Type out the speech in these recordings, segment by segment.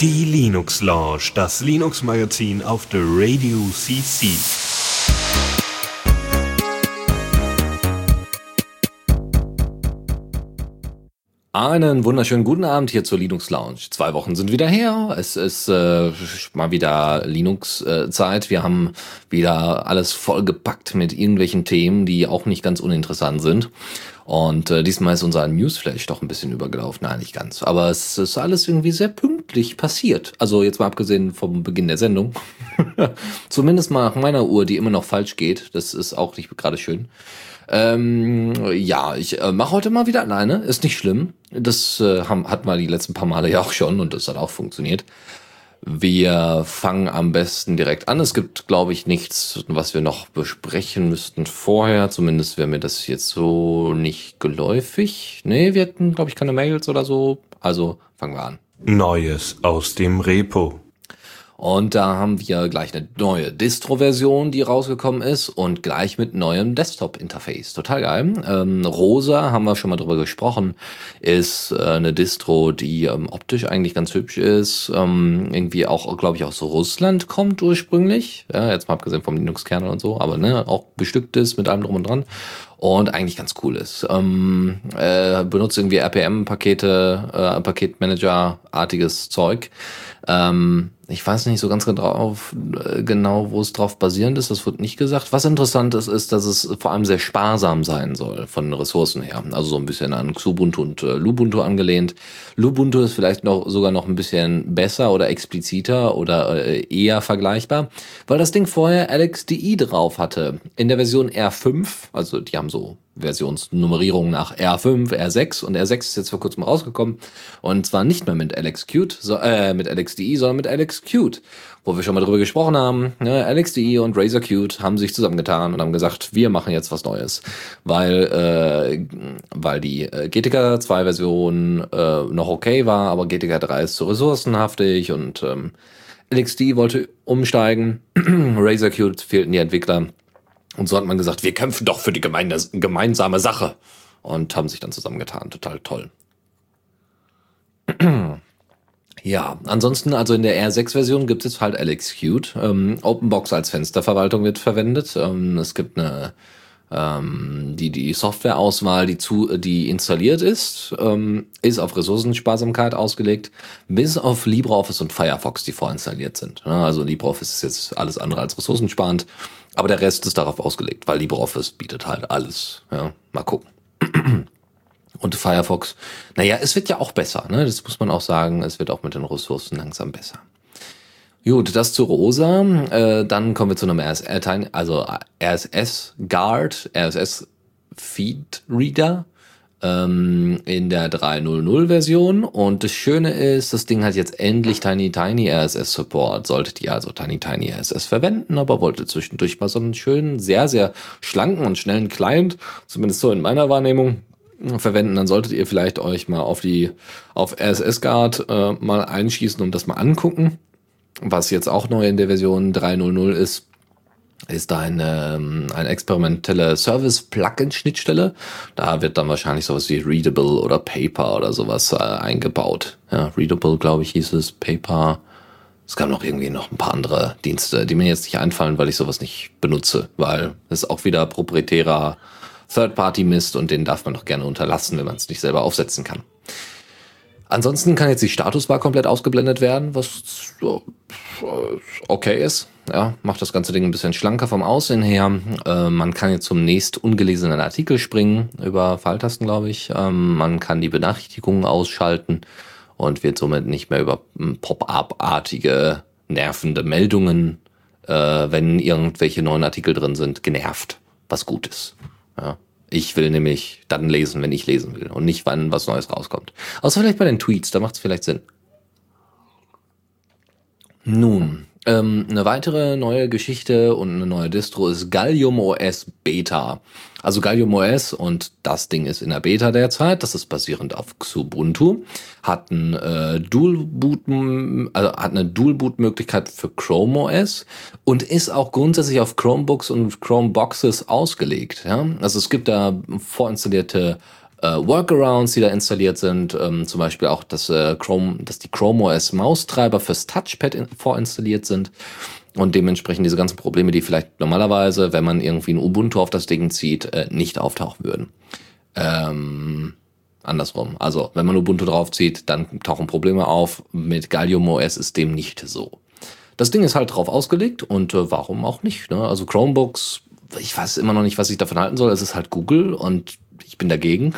Die Linux Lounge, das Linux Magazin auf der Radio CC. Einen wunderschönen guten Abend hier zur Linux Lounge. Zwei Wochen sind wieder her. Es ist äh, mal wieder Linux-Zeit. Äh, Wir haben wieder alles vollgepackt mit irgendwelchen Themen, die auch nicht ganz uninteressant sind. Und äh, diesmal ist unser Newsflash doch ein bisschen übergelaufen. Nein, nicht ganz. Aber es ist alles irgendwie sehr pünktlich passiert. Also jetzt mal abgesehen vom Beginn der Sendung. Zumindest mal nach meiner Uhr, die immer noch falsch geht. Das ist auch nicht gerade schön. Ähm, ja, ich äh, mache heute mal wieder alleine. Ist nicht schlimm. Das äh, haben, hatten wir die letzten paar Male ja auch schon und das hat auch funktioniert. Wir fangen am besten direkt an. Es gibt, glaube ich, nichts, was wir noch besprechen müssten vorher. Zumindest wäre mir das jetzt so nicht geläufig. Nee, wir hatten, glaube ich, keine Mails oder so. Also fangen wir an. Neues aus dem Repo. Und da haben wir gleich eine neue Distro-Version, die rausgekommen ist und gleich mit neuem Desktop-Interface. Total geil. Ähm, Rosa, haben wir schon mal drüber gesprochen, ist äh, eine Distro, die ähm, optisch eigentlich ganz hübsch ist. Ähm, irgendwie auch, glaube ich, aus Russland kommt ursprünglich. Ja, jetzt mal abgesehen vom Linux-Kernel und so, aber ne, auch bestückt ist mit allem drum und dran und eigentlich ganz cool ist. Ähm, äh, benutzt irgendwie RPM-Pakete, äh, Paketmanager-artiges Zeug. Ähm, ich weiß nicht so ganz genau, äh, genau, wo es drauf basierend ist. Das wird nicht gesagt. Was interessant ist, ist, dass es vor allem sehr sparsam sein soll von Ressourcen her. Also so ein bisschen an Xubuntu und äh, Lubuntu angelehnt. Lubuntu ist vielleicht noch sogar noch ein bisschen besser oder expliziter oder äh, eher vergleichbar, weil das Ding vorher LXDI drauf hatte. In der Version R5, also die haben so Versionsnummerierung nach R5, R6 und R6 ist jetzt vor kurzem rausgekommen und zwar nicht mehr mit LXQt, so, äh, mit LXDE, sondern mit LXQt, wo wir schon mal drüber gesprochen haben. Ne? LXDE und Razer Qt haben sich zusammengetan und haben gesagt, wir machen jetzt was Neues, weil äh, weil die äh, GTK 2 Version äh, noch okay war, aber GTK 3 ist zu ressourcenhaftig und ähm, LXD wollte umsteigen, Razer Qt fehlten die Entwickler und so hat man gesagt, wir kämpfen doch für die gemeine, gemeinsame Sache. Und haben sich dann zusammengetan. Total toll. Ja, ansonsten, also in der R6-Version gibt es halt LXQt. Ähm, OpenBox als Fensterverwaltung wird verwendet. Ähm, es gibt eine ähm, die die Softwareauswahl, die zu die installiert ist, ähm, ist auf Ressourcensparsamkeit ausgelegt, bis auf LibreOffice und Firefox, die vorinstalliert sind. Also LibreOffice ist jetzt alles andere als ressourcensparend. Aber der Rest ist darauf ausgelegt, weil LibreOffice bietet halt alles. Ja, mal gucken. Und Firefox, naja, es wird ja auch besser, ne? Das muss man auch sagen. Es wird auch mit den Ressourcen langsam besser. Gut, das zu Rosa. Äh, dann kommen wir zu einem RSS, also RSS Guard, RSS Feed Reader ähm, in der 3.0.0 Version. Und das Schöne ist, das Ding hat jetzt endlich Tiny Tiny RSS Support. Solltet ihr also Tiny Tiny RSS verwenden, aber wolltet zwischendurch mal so einen schönen, sehr, sehr schlanken und schnellen Client, zumindest so in meiner Wahrnehmung, verwenden, dann solltet ihr vielleicht euch mal auf die auf RSS Guard äh, mal einschießen und das mal angucken. Was jetzt auch neu in der Version 3.0.0 ist, ist ein, ähm, eine experimentelle Service-Plugin-Schnittstelle. Da wird dann wahrscheinlich sowas wie Readable oder Paper oder sowas äh, eingebaut. Ja, Readable, glaube ich, hieß es, Paper. Es gab noch irgendwie noch ein paar andere Dienste, die mir jetzt nicht einfallen, weil ich sowas nicht benutze, weil es auch wieder proprietärer Third-Party-Mist und den darf man doch gerne unterlassen, wenn man es nicht selber aufsetzen kann. Ansonsten kann jetzt die Statusbar komplett ausgeblendet werden, was okay ist. Ja, macht das ganze Ding ein bisschen schlanker vom Aussehen her. Äh, man kann jetzt zum nächst ungelesenen Artikel springen, über Pfeiltasten, glaube ich. Ähm, man kann die Benachrichtigungen ausschalten und wird somit nicht mehr über Pop-up-artige, nervende Meldungen, äh, wenn irgendwelche neuen Artikel drin sind, genervt, was gut ist. Ja. Ich will nämlich dann lesen, wenn ich lesen will und nicht, wann was Neues rauskommt. Außer vielleicht bei den Tweets, da macht es vielleicht Sinn. Nun, ähm, eine weitere neue Geschichte und eine neue Distro ist Gallium OS Beta. Also Gallium OS und das Ding ist in der Beta derzeit. Das ist basierend auf Xubuntu. Hat ein äh, Dual Boot, also hat eine Dual Boot Möglichkeit für Chrome OS und ist auch grundsätzlich auf Chromebooks und Chromeboxes ausgelegt. Ja? Also es gibt da vorinstallierte äh, Workarounds, die da installiert sind, ähm, zum Beispiel auch, dass äh, Chrome, dass die Chrome OS Maustreiber fürs Touchpad in, vorinstalliert sind und dementsprechend diese ganzen Probleme, die vielleicht normalerweise, wenn man irgendwie ein Ubuntu auf das Ding zieht, äh, nicht auftauchen würden. Ähm, andersrum. Also, wenn man Ubuntu draufzieht, dann tauchen Probleme auf. Mit Gallium OS ist dem nicht so. Das Ding ist halt drauf ausgelegt und äh, warum auch nicht? Ne? Also Chromebooks, ich weiß immer noch nicht, was ich davon halten soll. Es ist halt Google und ich bin dagegen.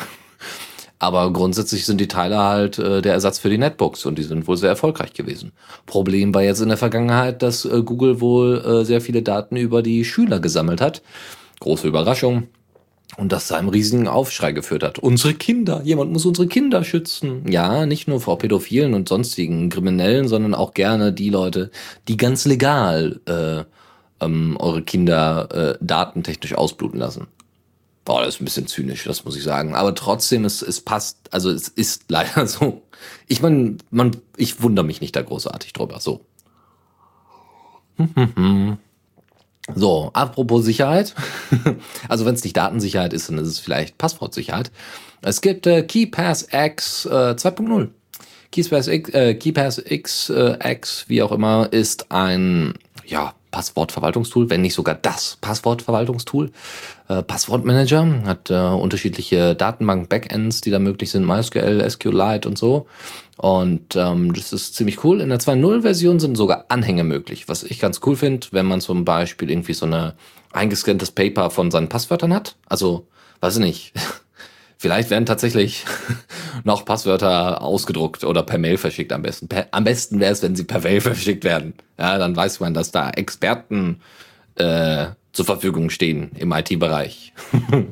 Aber grundsätzlich sind die Teile halt äh, der Ersatz für die Netbooks und die sind wohl sehr erfolgreich gewesen. Problem war jetzt in der Vergangenheit, dass äh, Google wohl äh, sehr viele Daten über die Schüler gesammelt hat. Große Überraschung. Und das zu einem riesigen Aufschrei geführt hat. Unsere Kinder, jemand muss unsere Kinder schützen. Ja, nicht nur vor Pädophilen und sonstigen Kriminellen, sondern auch gerne die Leute, die ganz legal äh, ähm, eure Kinder äh, datentechnisch ausbluten lassen. Boah, das ist ein bisschen zynisch, das muss ich sagen. Aber trotzdem, es, es passt, also es ist leider so. Ich meine, man, ich wundere mich nicht da großartig drüber. So. So, apropos Sicherheit. also wenn es nicht Datensicherheit ist, dann ist es vielleicht Passwortsicherheit. Es gibt äh, KeyPass X äh, 2.0. KeyPass X, äh, KeyPass X, äh, X, wie auch immer, ist ein ja, Passwortverwaltungstool, wenn nicht sogar das Passwortverwaltungstool. Äh, Passwortmanager hat äh, unterschiedliche Datenbank-Backends, die da möglich sind, MySQL, SQLite und so. Und ähm, das ist ziemlich cool. In der 2.0-Version sind sogar Anhänge möglich, was ich ganz cool finde, wenn man zum Beispiel irgendwie so eine eingescanntes Paper von seinen Passwörtern hat. Also, weiß ich nicht. Vielleicht werden tatsächlich noch Passwörter ausgedruckt oder per Mail verschickt am besten. Per, am besten wäre es, wenn sie per Mail verschickt werden. Ja, dann weiß man, dass da Experten äh, zur Verfügung stehen im IT-Bereich.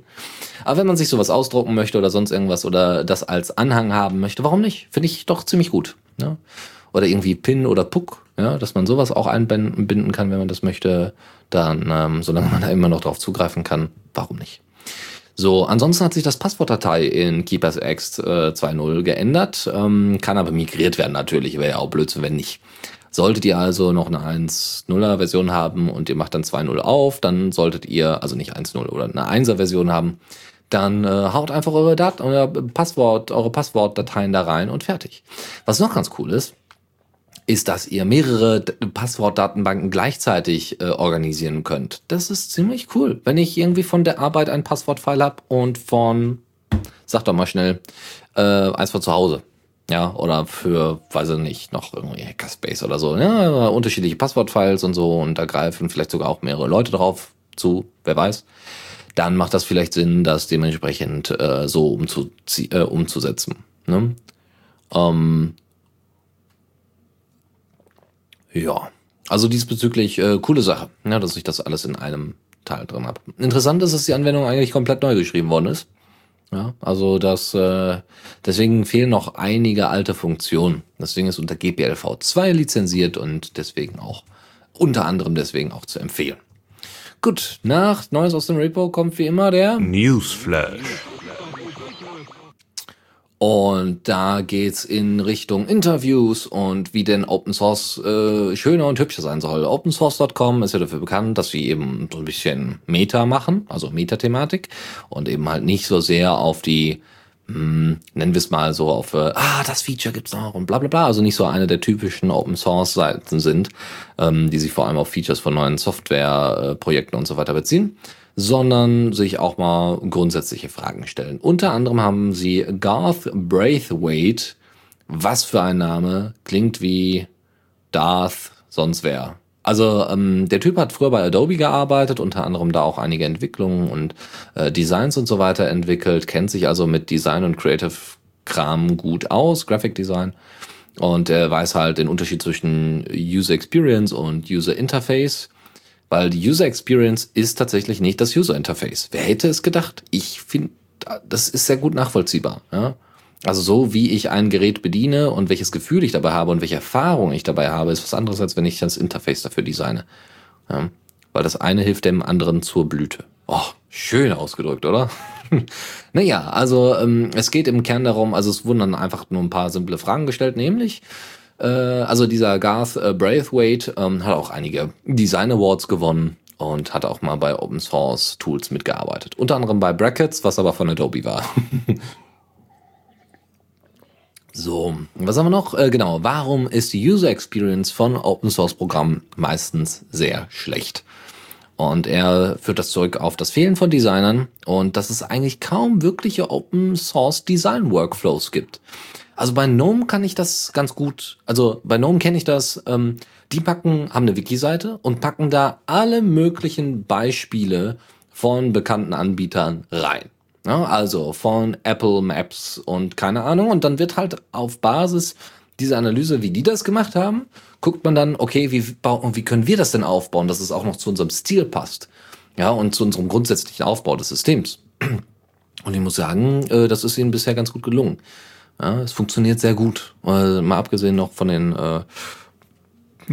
Aber wenn man sich sowas ausdrucken möchte oder sonst irgendwas oder das als Anhang haben möchte, warum nicht? Finde ich doch ziemlich gut. Ja? Oder irgendwie Pin oder Puck, ja, dass man sowas auch einbinden kann, wenn man das möchte, dann, ähm, solange man da immer noch drauf zugreifen kann, warum nicht? So, ansonsten hat sich das Passwortdatei in Keepers X äh, 2.0 geändert, ähm, kann aber migriert werden natürlich, wäre ja auch Blödsinn, wenn nicht. Solltet ihr also noch eine 1.0er Version haben und ihr macht dann 2.0 auf, dann solltet ihr, also nicht 1.0 oder eine 1er Version haben, dann äh, haut einfach eure Daten, euer Passwort, eure Passwortdateien da rein und fertig. Was noch ganz cool ist, ist, dass ihr mehrere Passwortdatenbanken gleichzeitig äh, organisieren könnt. Das ist ziemlich cool. Wenn ich irgendwie von der Arbeit ein Passwortfile habe und von, sag doch mal schnell, äh, eins von zu Hause. Ja, oder für, weiß ich nicht, noch irgendwie Hackerspace oder so. Ja, unterschiedliche Passwortfiles und so und da greifen vielleicht sogar auch mehrere Leute drauf zu, wer weiß dann macht das vielleicht Sinn, das dementsprechend äh, so äh, umzusetzen. Ne? Ähm, ja, also diesbezüglich äh, coole Sache, ja, dass ich das alles in einem Teil drin habe. Interessant ist, dass die Anwendung eigentlich komplett neu geschrieben worden ist. Ja, also das, äh, deswegen fehlen noch einige alte Funktionen. Deswegen ist unter GPLv 2 lizenziert und deswegen auch, unter anderem deswegen auch zu empfehlen. Gut, nach Neues aus dem Repo kommt wie immer der Newsflash. Und da geht's in Richtung Interviews und wie denn Open Source äh, schöner und hübscher sein soll. OpenSource.com ist ja dafür bekannt, dass sie eben so ein bisschen Meta machen, also Meta-Thematik. Und eben halt nicht so sehr auf die hm, nennen wir es mal so auf, äh, ah, das Feature gibt's noch und bla bla bla, also nicht so eine der typischen Open Source Seiten sind, ähm, die sich vor allem auf Features von neuen Softwareprojekten äh, und so weiter beziehen, sondern sich auch mal grundsätzliche Fragen stellen. Unter anderem haben sie Garth Braithwaite, was für ein Name, klingt wie Darth sonst wer. Also ähm, der Typ hat früher bei Adobe gearbeitet, unter anderem da auch einige Entwicklungen und äh, Designs und so weiter entwickelt, kennt sich also mit Design und Creative Kram gut aus, Graphic Design. Und er weiß halt den Unterschied zwischen User Experience und User Interface, weil die User Experience ist tatsächlich nicht das User Interface. Wer hätte es gedacht? Ich finde, das ist sehr gut nachvollziehbar. Ja? Also so wie ich ein Gerät bediene und welches Gefühl ich dabei habe und welche Erfahrung ich dabei habe, ist was anderes, als wenn ich das Interface dafür designe. Ja, weil das eine hilft dem anderen zur Blüte. Oh, schön ausgedrückt, oder? naja, also ähm, es geht im Kern darum, also es wurden dann einfach nur ein paar simple Fragen gestellt, nämlich, äh, also dieser Garth äh, Braithwaite ähm, hat auch einige Design Awards gewonnen und hat auch mal bei Open Source Tools mitgearbeitet. Unter anderem bei Brackets, was aber von Adobe war. so, was haben wir noch? Äh, genau, warum ist die User Experience von Open Source Programmen meistens sehr schlecht? Und er führt das zurück auf das Fehlen von Designern und dass es eigentlich kaum wirkliche Open Source Design Workflows gibt. Also bei GNOME kann ich das ganz gut, also bei GNOME kenne ich das, ähm, die packen, haben eine Wiki-Seite und packen da alle möglichen Beispiele von bekannten Anbietern rein. Ja, also von Apple Maps und keine Ahnung. Und dann wird halt auf Basis dieser Analyse, wie die das gemacht haben, guckt man dann, okay, wie, wie können wir das denn aufbauen, dass es auch noch zu unserem Stil passt. Ja, und zu unserem grundsätzlichen Aufbau des Systems. Und ich muss sagen, äh, das ist ihnen bisher ganz gut gelungen. Ja, es funktioniert sehr gut. Mal abgesehen noch von den äh,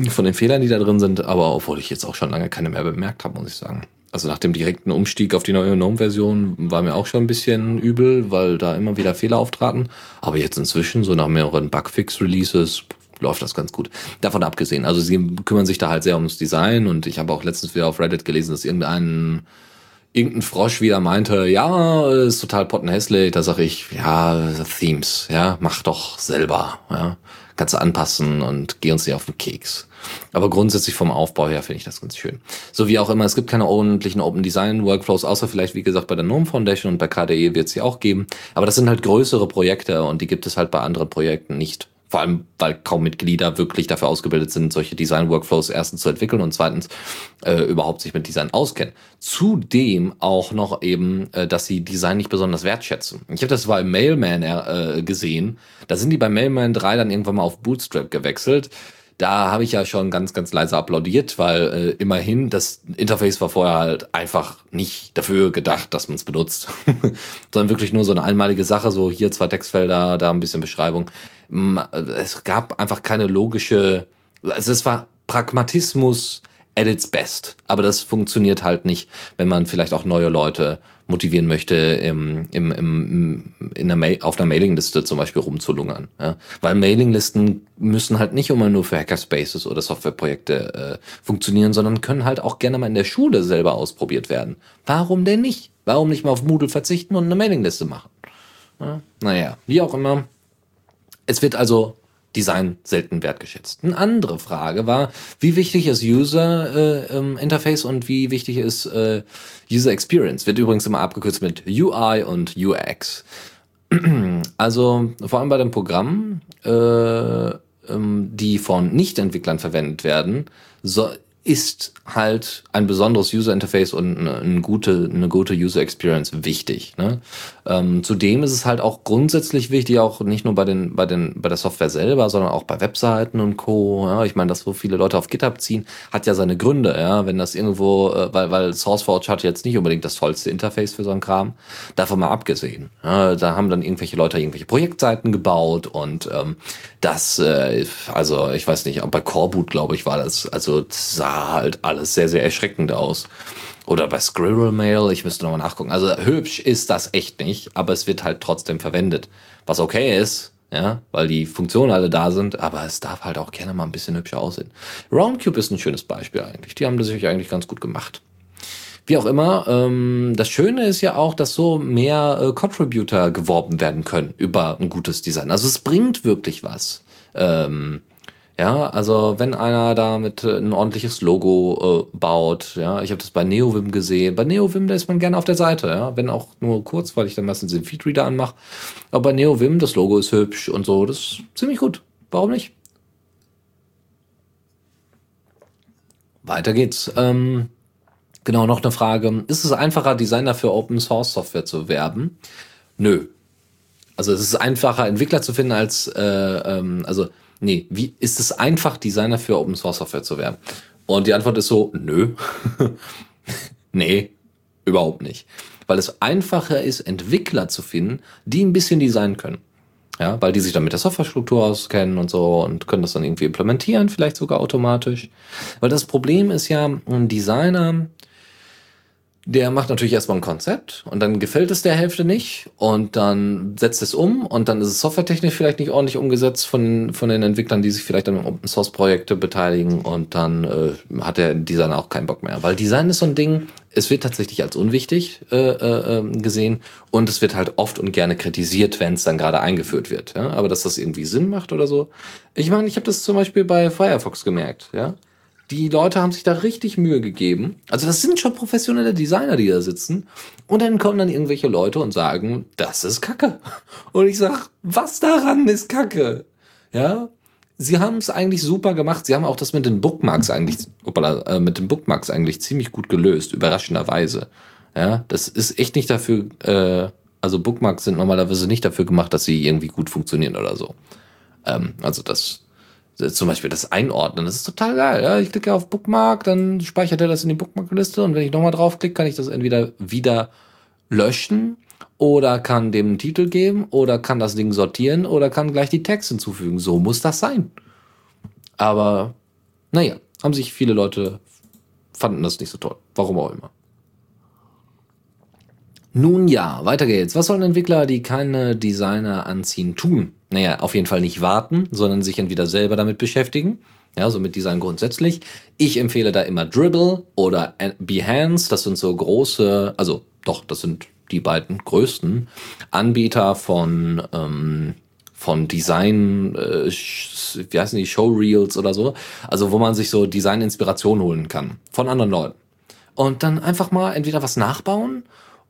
von den Fehlern, die da drin sind, aber obwohl ich jetzt auch schon lange keine mehr bemerkt habe, muss ich sagen. Also nach dem direkten Umstieg auf die neue GNOME-Version war mir auch schon ein bisschen übel, weil da immer wieder Fehler auftraten. Aber jetzt inzwischen, so nach mehreren Bugfix-Releases, läuft das ganz gut. Davon abgesehen, also sie kümmern sich da halt sehr ums Design und ich habe auch letztens wieder auf Reddit gelesen, dass irgendein irgendein Frosch wieder meinte, ja, ist total pottenhässlich. Da sage ich, ja, Themes, ja, mach doch selber, ja kannst du anpassen und geh uns nicht auf den Keks. Aber grundsätzlich vom Aufbau her finde ich das ganz schön. So wie auch immer, es gibt keine ordentlichen Open Design Workflows, außer vielleicht, wie gesagt, bei der GNOME Foundation und bei KDE wird es sie auch geben. Aber das sind halt größere Projekte und die gibt es halt bei anderen Projekten nicht. Vor allem, weil kaum Mitglieder wirklich dafür ausgebildet sind, solche Design-Workflows erstens zu entwickeln und zweitens äh, überhaupt sich mit Design auskennen. Zudem auch noch eben, äh, dass sie Design nicht besonders wertschätzen. Ich habe das im Mailman äh, gesehen. Da sind die bei Mailman 3 dann irgendwann mal auf Bootstrap gewechselt da habe ich ja schon ganz, ganz leise applaudiert, weil äh, immerhin das Interface war vorher halt einfach nicht dafür gedacht, dass man es benutzt, sondern wirklich nur so eine einmalige Sache, so hier zwei Textfelder, da ein bisschen Beschreibung. Es gab einfach keine logische, also es war Pragmatismus at its best, aber das funktioniert halt nicht, wenn man vielleicht auch neue Leute motivieren möchte, im, im, im, in der auf einer Mailingliste zum Beispiel rumzulungern. Ja? Weil Mailinglisten müssen halt nicht immer nur für Hackerspaces oder Softwareprojekte äh, funktionieren, sondern können halt auch gerne mal in der Schule selber ausprobiert werden. Warum denn nicht? Warum nicht mal auf Moodle verzichten und eine Mailingliste machen? Ja? Naja, wie auch immer. Es wird also Design selten wertgeschätzt. Eine andere Frage war, wie wichtig ist User äh, ähm, Interface und wie wichtig ist äh, User Experience? Wird übrigens immer abgekürzt mit UI und UX. Also vor allem bei den Programmen, äh, ähm, die von Nicht-Entwicklern verwendet werden, so, ist halt ein besonderes User Interface und eine, eine gute, eine gute User Experience wichtig. Ne? Ähm, zudem ist es halt auch grundsätzlich wichtig, auch nicht nur bei den, bei den, bei der Software selber, sondern auch bei Webseiten und Co. Ja? Ich meine, dass so viele Leute auf GitHub ziehen, hat ja seine Gründe, ja, wenn das irgendwo, äh, weil, weil SourceForge hat jetzt nicht unbedingt das tollste Interface für so einen Kram. Davon mal abgesehen. Ja? Da haben dann irgendwelche Leute irgendwelche Projektseiten gebaut und ähm, das, äh, also ich weiß nicht, bei Coreboot, glaube ich, war das, also sah halt alles sehr, sehr erschreckend aus. Oder bei Squirrel Mail, ich müsste nochmal nachgucken. Also hübsch ist das echt nicht, aber es wird halt trotzdem verwendet. Was okay ist, ja, weil die Funktionen alle da sind, aber es darf halt auch gerne mal ein bisschen hübscher aussehen. Roundcube ist ein schönes Beispiel eigentlich. Die haben das sich eigentlich ganz gut gemacht. Wie auch immer, ähm, das Schöne ist ja auch, dass so mehr äh, Contributor geworben werden können über ein gutes Design. Also es bringt wirklich was. Ähm, ja, also wenn einer da mit äh, ein ordentliches Logo äh, baut, ja, ich habe das bei NeoVim gesehen. Bei NeoVim, da ist man gerne auf der Seite, ja, wenn auch nur kurz, weil ich dann meistens den Feedreader anmache. Aber bei NeoVim, das Logo ist hübsch und so, das ist ziemlich gut. Warum nicht? Weiter geht's. Ähm, genau, noch eine Frage. Ist es einfacher, Designer für Open Source Software zu werben? Nö. Also es ist einfacher, Entwickler zu finden als, äh, ähm, also nee, wie ist es einfach, Designer für Open Source Software zu werden? Und die Antwort ist so, nö. nee, überhaupt nicht. Weil es einfacher ist, Entwickler zu finden, die ein bisschen designen können. Ja, weil die sich dann mit der Softwarestruktur auskennen und so und können das dann irgendwie implementieren, vielleicht sogar automatisch. Weil das Problem ist ja, ein Designer der macht natürlich erstmal ein Konzept und dann gefällt es der Hälfte nicht und dann setzt es um und dann ist es softwaretechnisch vielleicht nicht ordentlich umgesetzt von, von den Entwicklern, die sich vielleicht an Open Source Projekte beteiligen und dann äh, hat der Designer auch keinen Bock mehr. Weil Design ist so ein Ding, es wird tatsächlich als unwichtig äh, äh, ähm, gesehen und es wird halt oft und gerne kritisiert, wenn es dann gerade eingeführt wird. Ja? Aber dass das irgendwie Sinn macht oder so. Ich meine, ich habe das zum Beispiel bei Firefox gemerkt, ja die Leute haben sich da richtig Mühe gegeben. Also das sind schon professionelle Designer, die da sitzen. Und dann kommen dann irgendwelche Leute und sagen, das ist Kacke. Und ich sag, was daran ist Kacke? Ja, sie haben es eigentlich super gemacht. Sie haben auch das mit den Bookmarks eigentlich, opala, äh, mit den Bookmarks eigentlich ziemlich gut gelöst, überraschenderweise. Ja, das ist echt nicht dafür, äh, also Bookmarks sind normalerweise nicht dafür gemacht, dass sie irgendwie gut funktionieren oder so. Ähm, also das zum Beispiel das Einordnen, das ist total geil. Ja? Ich klicke auf Bookmark, dann speichert er das in die Bookmarkliste und wenn ich nochmal draufklicke, kann ich das entweder wieder löschen oder kann dem einen Titel geben oder kann das Ding sortieren oder kann gleich die Tags hinzufügen. So muss das sein. Aber naja, haben sich viele Leute fanden das nicht so toll. Warum auch immer. Nun ja, weiter geht's. Was sollen Entwickler, die keine Designer anziehen, tun? Naja, auf jeden Fall nicht warten, sondern sich entweder selber damit beschäftigen. Ja, so mit Design grundsätzlich. Ich empfehle da immer Dribble oder Behance. Das sind so große, also doch, das sind die beiden größten Anbieter von, ähm, von Design, äh, wie heißen die, Showreels oder so. Also wo man sich so Design-Inspiration holen kann von anderen Leuten. Und dann einfach mal entweder was nachbauen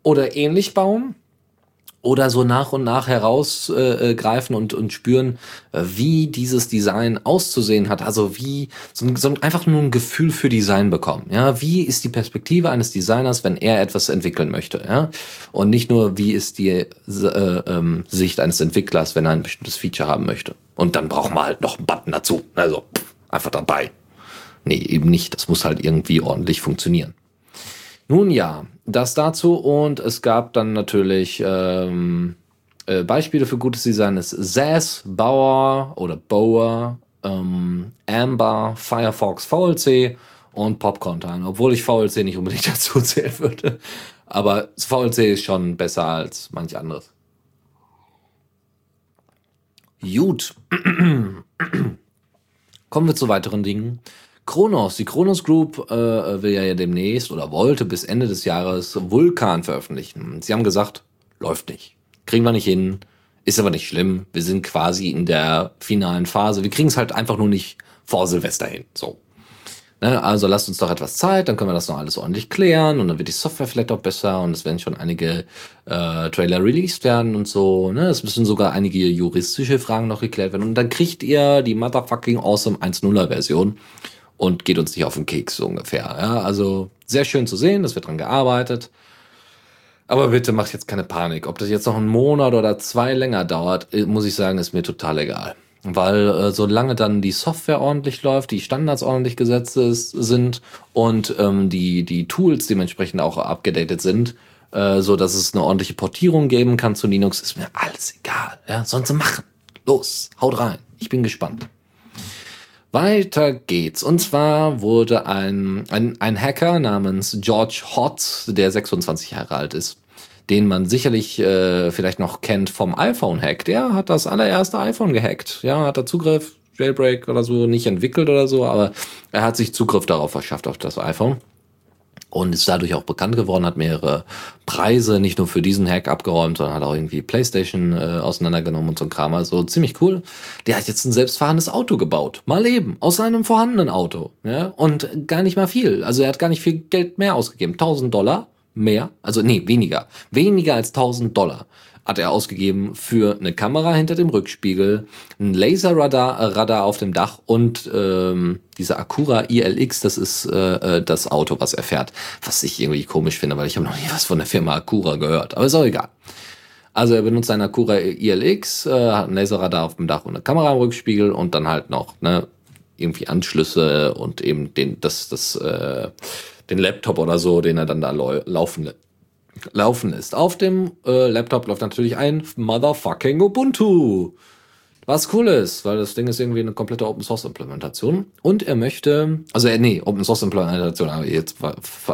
oder ähnlich bauen oder so nach und nach herausgreifen äh, und, und spüren, äh, wie dieses Design auszusehen hat. Also wie so, so einfach nur ein Gefühl für Design bekommen. Ja, wie ist die Perspektive eines Designers, wenn er etwas entwickeln möchte? Ja, und nicht nur wie ist die äh, ähm, Sicht eines Entwicklers, wenn er ein bestimmtes Feature haben möchte. Und dann braucht man halt noch einen Button dazu. Also pff, einfach dabei. Nee, eben nicht. Das muss halt irgendwie ordentlich funktionieren. Nun ja, das dazu und es gab dann natürlich ähm, äh, Beispiele für gutes Design ist Zaz, Bauer oder Bower, ähm, Amber, Firefox, VLC und Popcorn Time, obwohl ich VLC nicht unbedingt dazu zählen würde. Aber VLC ist schon besser als manch anderes. Gut. Kommen wir zu weiteren Dingen. Kronos, die Kronos Group äh, will ja demnächst oder wollte bis Ende des Jahres Vulkan veröffentlichen. Sie haben gesagt, läuft nicht. Kriegen wir nicht hin, ist aber nicht schlimm. Wir sind quasi in der finalen Phase. Wir kriegen es halt einfach nur nicht vor Silvester hin. So. Ne, also lasst uns doch etwas Zeit, dann können wir das noch alles ordentlich klären und dann wird die Software vielleicht auch besser und es werden schon einige äh, Trailer released werden und so. Ne? Es müssen sogar einige juristische Fragen noch geklärt werden und dann kriegt ihr die motherfucking awesome 1.0er Version und geht uns nicht auf den Keks so ungefähr. Ja, also sehr schön zu sehen, das wird dran gearbeitet. Aber bitte macht jetzt keine Panik. Ob das jetzt noch einen Monat oder zwei länger dauert, äh, muss ich sagen, ist mir total egal. Weil äh, solange dann die Software ordentlich läuft, die Standards ordentlich gesetzt ist, sind und ähm, die, die Tools dementsprechend auch abgedatet sind, äh, so dass es eine ordentliche Portierung geben kann zu Linux, ist mir alles egal. Ja, sonst machen. Los, haut rein. Ich bin gespannt. Weiter geht's. Und zwar wurde ein, ein, ein Hacker namens George Hotz, der 26 Jahre alt ist, den man sicherlich äh, vielleicht noch kennt vom iPhone-Hack. Der hat das allererste iPhone gehackt. Ja, hat da Zugriff, Jailbreak oder so, nicht entwickelt oder so, aber er hat sich Zugriff darauf verschafft, auf das iPhone und ist dadurch auch bekannt geworden, hat mehrere Preise nicht nur für diesen Hack abgeräumt, sondern hat auch irgendwie PlayStation äh, auseinandergenommen und so ein Kram. Also ziemlich cool. Der hat jetzt ein selbstfahrendes Auto gebaut. Mal eben. Aus seinem vorhandenen Auto. Ja? Und gar nicht mal viel. Also er hat gar nicht viel Geld mehr ausgegeben. 1000 Dollar mehr. Also nee, weniger. Weniger als 1000 Dollar hat er ausgegeben für eine Kamera hinter dem Rückspiegel, ein Laserradar äh, Radar auf dem Dach und ähm, diese Acura ILX, das ist äh, äh, das Auto, was er fährt. Was ich irgendwie komisch finde, weil ich habe noch nie was von der Firma Acura gehört. Aber ist auch egal. Also er benutzt eine Acura ILX, äh, hat ein Laserradar auf dem Dach und eine Kamera im Rückspiegel und dann halt noch ne, irgendwie Anschlüsse und eben den, das, das, äh, den Laptop oder so, den er dann da laufen lässt laufen ist. Auf dem äh, Laptop läuft natürlich ein motherfucking Ubuntu. Was cool ist, weil das Ding ist irgendwie eine komplette Open Source Implementation. Und er möchte, also er, nee, Open Source Implementation habe ich jetzt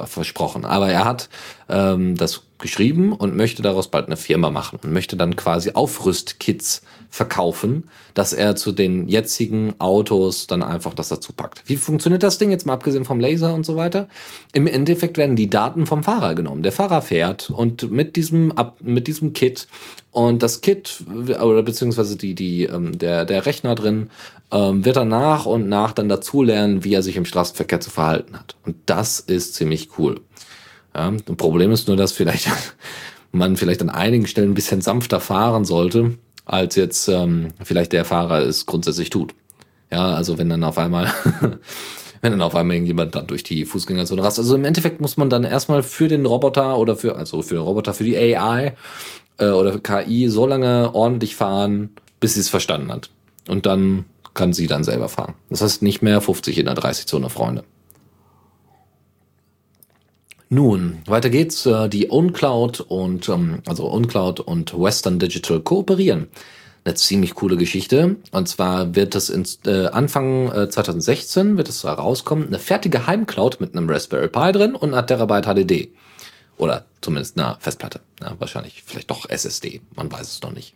versprochen. Aber er hat ähm, das geschrieben und möchte daraus bald eine Firma machen und möchte dann quasi Aufrüstkits verkaufen, dass er zu den jetzigen Autos dann einfach das dazu packt. Wie funktioniert das Ding jetzt mal abgesehen vom Laser und so weiter? Im Endeffekt werden die Daten vom Fahrer genommen. Der Fahrer fährt und mit diesem mit diesem Kit und das Kit oder beziehungsweise die die ähm, der der Rechner drin ähm, wird dann nach und nach dann dazulernen, wie er sich im Straßenverkehr zu verhalten hat. Und das ist ziemlich cool. Ja, Problem ist nur, dass vielleicht man vielleicht an einigen Stellen ein bisschen sanfter fahren sollte, als jetzt ähm, vielleicht der Fahrer es grundsätzlich tut. Ja, also wenn dann auf einmal, wenn dann auf einmal irgendjemand dann durch die Fußgängerzone rast. Also im Endeffekt muss man dann erstmal für den Roboter oder für, also für den Roboter, für die AI äh, oder KI so lange ordentlich fahren, bis sie es verstanden hat. Und dann kann sie dann selber fahren. Das heißt nicht mehr 50 in der 30-Zone, Freunde. Nun, weiter geht's. Äh, die OwnCloud und ähm, also OwnCloud und Western Digital kooperieren. Eine ziemlich coole Geschichte. Und zwar wird es in, äh, Anfang äh, 2016 wird es herauskommen, eine fertige Heimcloud mit einem Raspberry Pi drin und einer Terabyte HDD. Oder zumindest eine Festplatte. Ja, wahrscheinlich vielleicht doch SSD. Man weiß es noch nicht.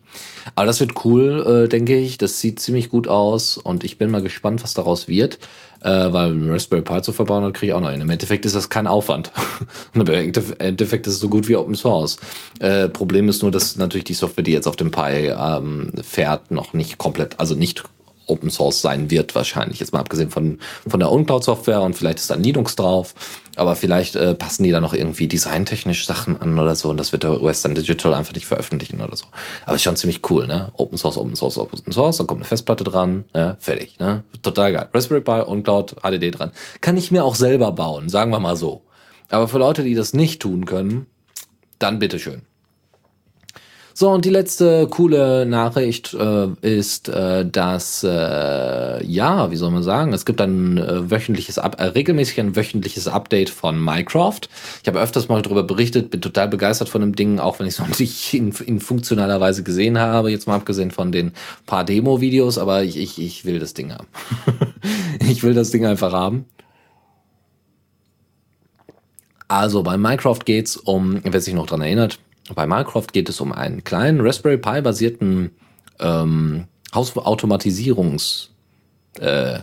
Aber das wird cool, äh, denke ich. Das sieht ziemlich gut aus und ich bin mal gespannt, was daraus wird äh, weil Raspberry Pi zu verbauen, dann kriege ich auch noch einen. Im Endeffekt ist das kein Aufwand. Im Endeffekt ist es so gut wie Open Source. Äh, Problem ist nur, dass natürlich die Software, die jetzt auf dem Pi ähm, fährt, noch nicht komplett, also nicht Open Source sein wird wahrscheinlich. Jetzt mal abgesehen von, von der Uncloud-Software und vielleicht ist da Linux drauf. Aber vielleicht äh, passen die da noch irgendwie designtechnisch Sachen an oder so und das wird der Western Digital einfach nicht veröffentlichen oder so. Aber ist schon ziemlich cool, ne? Open Source, Open Source, Open Source, dann kommt eine Festplatte dran, ne? fertig, ne? Total geil. Raspberry Pi, Uncloud, HDD dran. Kann ich mir auch selber bauen, sagen wir mal so. Aber für Leute, die das nicht tun können, dann bitteschön. So, und die letzte coole Nachricht äh, ist, äh, dass, äh, ja, wie soll man sagen, es gibt ein äh, wöchentliches, Up äh, regelmäßig ein wöchentliches Update von Minecraft. Ich habe öfters mal darüber berichtet, bin total begeistert von dem Ding, auch wenn ich es noch nicht in, in funktionaler Weise gesehen habe, jetzt mal abgesehen von den paar Demo-Videos, aber ich, ich, ich will das Ding haben. ich will das Ding einfach haben. Also bei Minecraft geht's um, wer sich noch dran erinnert, bei Minecraft geht es um einen kleinen Raspberry Pi basierten ähm, Hausautomatisierungs äh,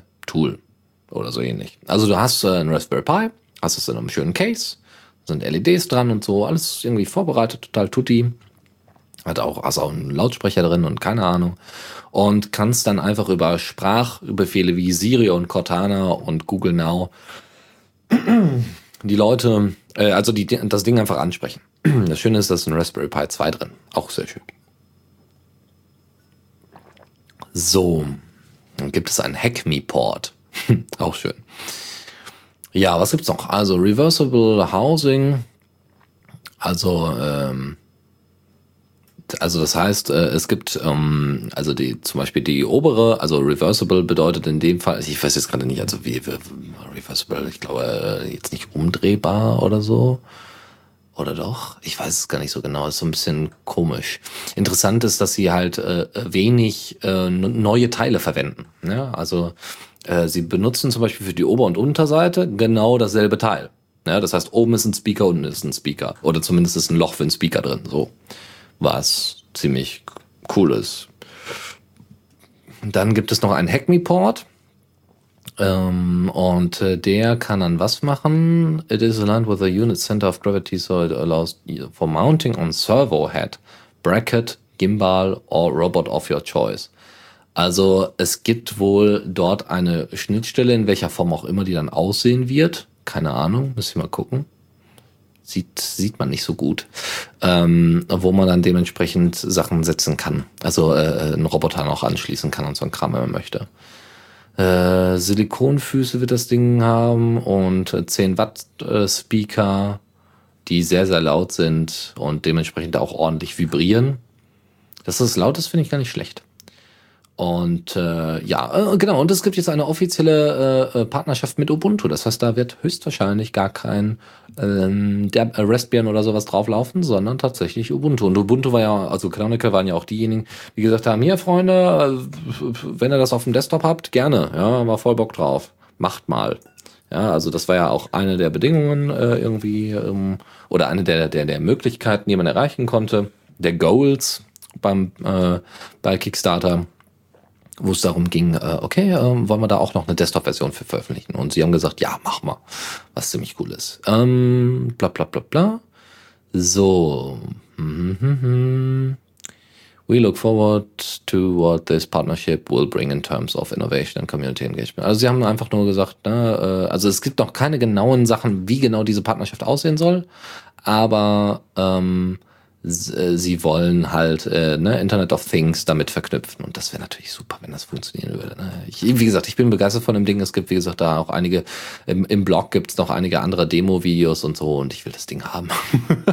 oder so ähnlich. Also du hast äh, einen Raspberry Pi, hast es in einem schönen Case, sind LEDs dran und so, alles irgendwie vorbereitet, total tutti. Hat auch, hast auch einen Lautsprecher drin und keine Ahnung. Und kannst dann einfach über Sprachbefehle wie Siri und Cortana und Google Now die Leute, äh, also die, das Ding einfach ansprechen. Das Schöne ist, da ist ein Raspberry Pi 2 drin. Auch sehr schön. So, dann gibt es einen Hack Me Port. Auch schön. Ja, was gibt's noch? Also Reversible Housing. Also ähm, also das heißt, äh, es gibt ähm, also die zum Beispiel die obere, also reversible bedeutet in dem Fall, ich weiß jetzt gerade nicht, also wie, wie reversible, ich glaube äh, jetzt nicht umdrehbar oder so. Oder doch? Ich weiß es gar nicht so genau. Ist so ein bisschen komisch. Interessant ist, dass sie halt äh, wenig äh, neue Teile verwenden. Ja? Also äh, sie benutzen zum Beispiel für die Ober- und Unterseite genau dasselbe Teil. Ja? Das heißt, oben ist ein Speaker, unten ist ein Speaker. Oder zumindest ist ein Loch für einen Speaker drin. So. Was ziemlich cool ist. Dann gibt es noch einen Hack Me Port. Ähm, und äh, der kann dann was machen? It is aligned with a unit center of gravity, so it allows for mounting on servo head, bracket, gimbal or robot of your choice. Also es gibt wohl dort eine Schnittstelle, in welcher Form auch immer die dann aussehen wird. Keine Ahnung, müssen wir mal gucken. Sieht, sieht man nicht so gut. Ähm, wo man dann dementsprechend Sachen setzen kann. Also äh, einen Roboter noch anschließen kann und so ein Kram, wenn man möchte. Äh, Silikonfüße wird das Ding haben und 10 Watt äh, Speaker, die sehr, sehr laut sind und dementsprechend auch ordentlich vibrieren. Dass das laut ist, finde ich gar nicht schlecht. Und äh, ja, äh, genau, und es gibt jetzt eine offizielle äh, äh, Partnerschaft mit Ubuntu. Das heißt, da wird höchstwahrscheinlich gar kein ähm, äh, Raspbian oder sowas drauflaufen, sondern tatsächlich Ubuntu. Und Ubuntu war ja, also Canonical waren ja auch diejenigen, die gesagt haben, hier Freunde, äh, wenn ihr das auf dem Desktop habt, gerne, ja, war voll Bock drauf. Macht mal. Ja, also das war ja auch eine der Bedingungen äh, irgendwie ähm, oder eine der, der, der Möglichkeiten, die man erreichen konnte, der Goals beim äh, bei Kickstarter wo es darum ging, äh, okay, äh, wollen wir da auch noch eine Desktop-Version für veröffentlichen? Und sie haben gesagt, ja, mach mal, was ziemlich cool ist. Ähm, bla bla bla bla. So. We look forward to what this partnership will bring in terms of innovation and community engagement. Also sie haben einfach nur gesagt, ne, äh, also es gibt noch keine genauen Sachen, wie genau diese Partnerschaft aussehen soll, aber ähm, äh, sie wollen halt äh, ne, Internet of Things damit verknüpfen. Und das wäre natürlich super, wenn das funktionieren würde. Ne? Ich, wie gesagt, ich bin begeistert von dem Ding. Es gibt, wie gesagt, da auch einige, im, im Blog gibt es noch einige andere Demo-Videos und so und ich will das Ding haben.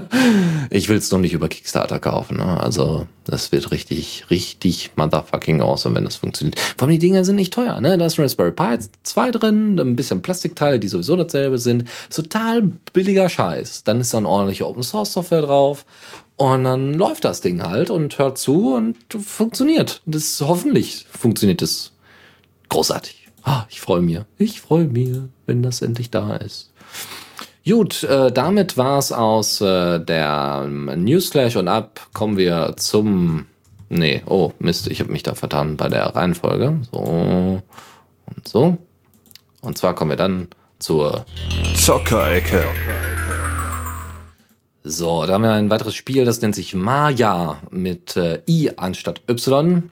ich will es nur nicht über Kickstarter kaufen. Ne? Also das wird richtig, richtig motherfucking awesome, wenn das funktioniert. Vor allem die Dinger sind nicht teuer. Ne? Da ist Raspberry Pi 2 drin, ein bisschen Plastikteile, die sowieso dasselbe sind. Total billiger Scheiß. Dann ist da eine ordentliche Open-Source-Software drauf und dann läuft das Ding halt und hört zu und funktioniert. Das hoffentlich funktioniert es großartig. Ah, ich freue mich. Ich freue mich, wenn das endlich da ist. Gut, äh, damit war's aus äh, der Newsflash und ab kommen wir zum. Nee, oh Mist, ich habe mich da vertan bei der Reihenfolge. So und so. Und zwar kommen wir dann zur Zockerecke. So, da haben wir ein weiteres Spiel, das nennt sich Maya mit äh, I anstatt Y.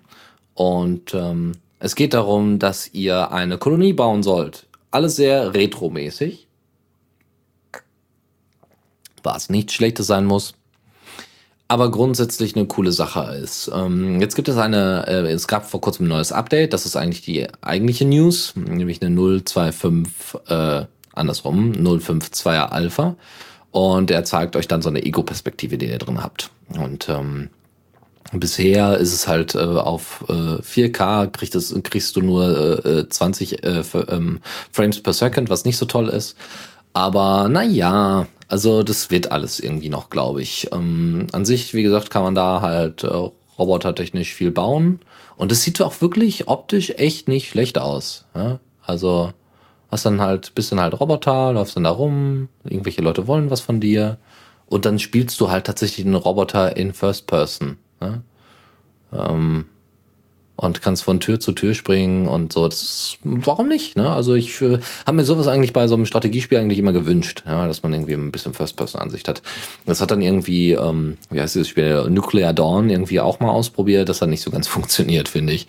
Und ähm, es geht darum, dass ihr eine Kolonie bauen sollt. Alles sehr retromäßig. Was nichts Schlechtes sein muss. Aber grundsätzlich eine coole Sache ist. Ähm, jetzt gibt es eine, äh, es gab vor kurzem ein neues Update. Das ist eigentlich die eigentliche News, nämlich eine 025, äh, andersrum, 052er Alpha. Und er zeigt euch dann so eine Ego-Perspektive, die ihr drin habt. Und ähm, bisher ist es halt äh, auf äh, 4K kriegst, das, kriegst du nur äh, 20 äh, ähm, Frames per Second, was nicht so toll ist. Aber naja, also das wird alles irgendwie noch, glaube ich. Ähm, an sich, wie gesagt, kann man da halt äh, robotertechnisch viel bauen. Und es sieht auch wirklich optisch echt nicht schlecht aus. Ja? Also hast dann halt, bist dann halt Roboter, läufst dann da rum, irgendwelche Leute wollen was von dir und dann spielst du halt tatsächlich einen Roboter in First Person. Ne? Ähm, und kannst von Tür zu Tür springen und so. Das, warum nicht? Ne? Also ich äh, habe mir sowas eigentlich bei so einem Strategiespiel eigentlich immer gewünscht, ja, dass man irgendwie ein bisschen First-Person-Ansicht hat. Das hat dann irgendwie, ähm, wie heißt dieses Spiel, Nuclear Dawn irgendwie auch mal ausprobiert. Das hat nicht so ganz funktioniert, finde ich.